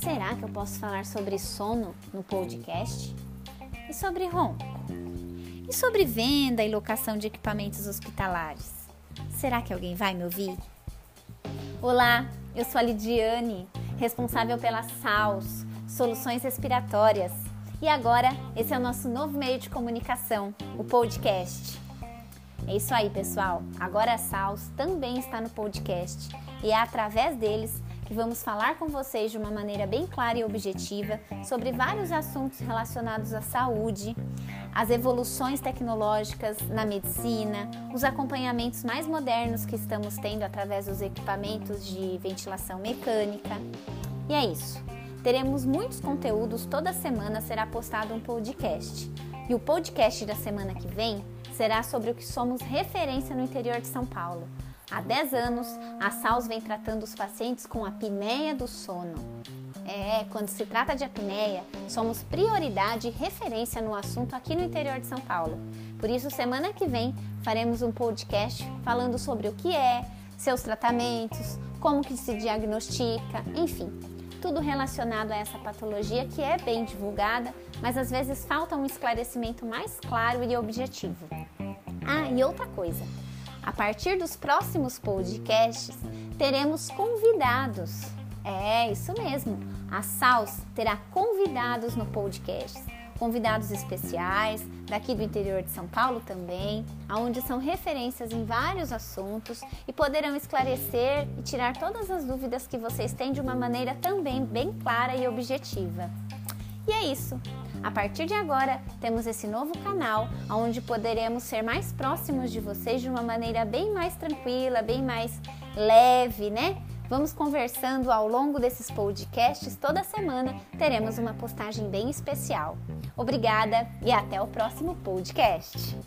Será que eu posso falar sobre sono no podcast? E sobre ronco? E sobre venda e locação de equipamentos hospitalares? Será que alguém vai me ouvir? Olá, eu sou a Lidiane, responsável pela SAUS, Soluções Respiratórias. E agora, esse é o nosso novo meio de comunicação, o podcast. É isso aí, pessoal. Agora a SAUS também está no podcast e é através deles que vamos falar com vocês de uma maneira bem clara e objetiva sobre vários assuntos relacionados à saúde, as evoluções tecnológicas na medicina, os acompanhamentos mais modernos que estamos tendo através dos equipamentos de ventilação mecânica. E é isso. Teremos muitos conteúdos, toda semana será postado um podcast. E o podcast da semana que vem será sobre o que somos referência no interior de São Paulo. Há 10 anos, a SAUS vem tratando os pacientes com apneia do sono. É, quando se trata de apneia, somos prioridade e referência no assunto aqui no interior de São Paulo. Por isso, semana que vem, faremos um podcast falando sobre o que é, seus tratamentos, como que se diagnostica, enfim, tudo relacionado a essa patologia que é bem divulgada, mas às vezes falta um esclarecimento mais claro e objetivo. Ah, e outra coisa, a partir dos próximos podcasts teremos convidados. É, isso mesmo. A SAUS terá convidados no podcast convidados especiais daqui do interior de São Paulo também, aonde são referências em vários assuntos e poderão esclarecer e tirar todas as dúvidas que vocês têm de uma maneira também bem clara e objetiva. E é isso. A partir de agora, temos esse novo canal onde poderemos ser mais próximos de vocês de uma maneira bem mais tranquila, bem mais leve, né? Vamos conversando ao longo desses podcasts. Toda semana teremos uma postagem bem especial. Obrigada e até o próximo podcast.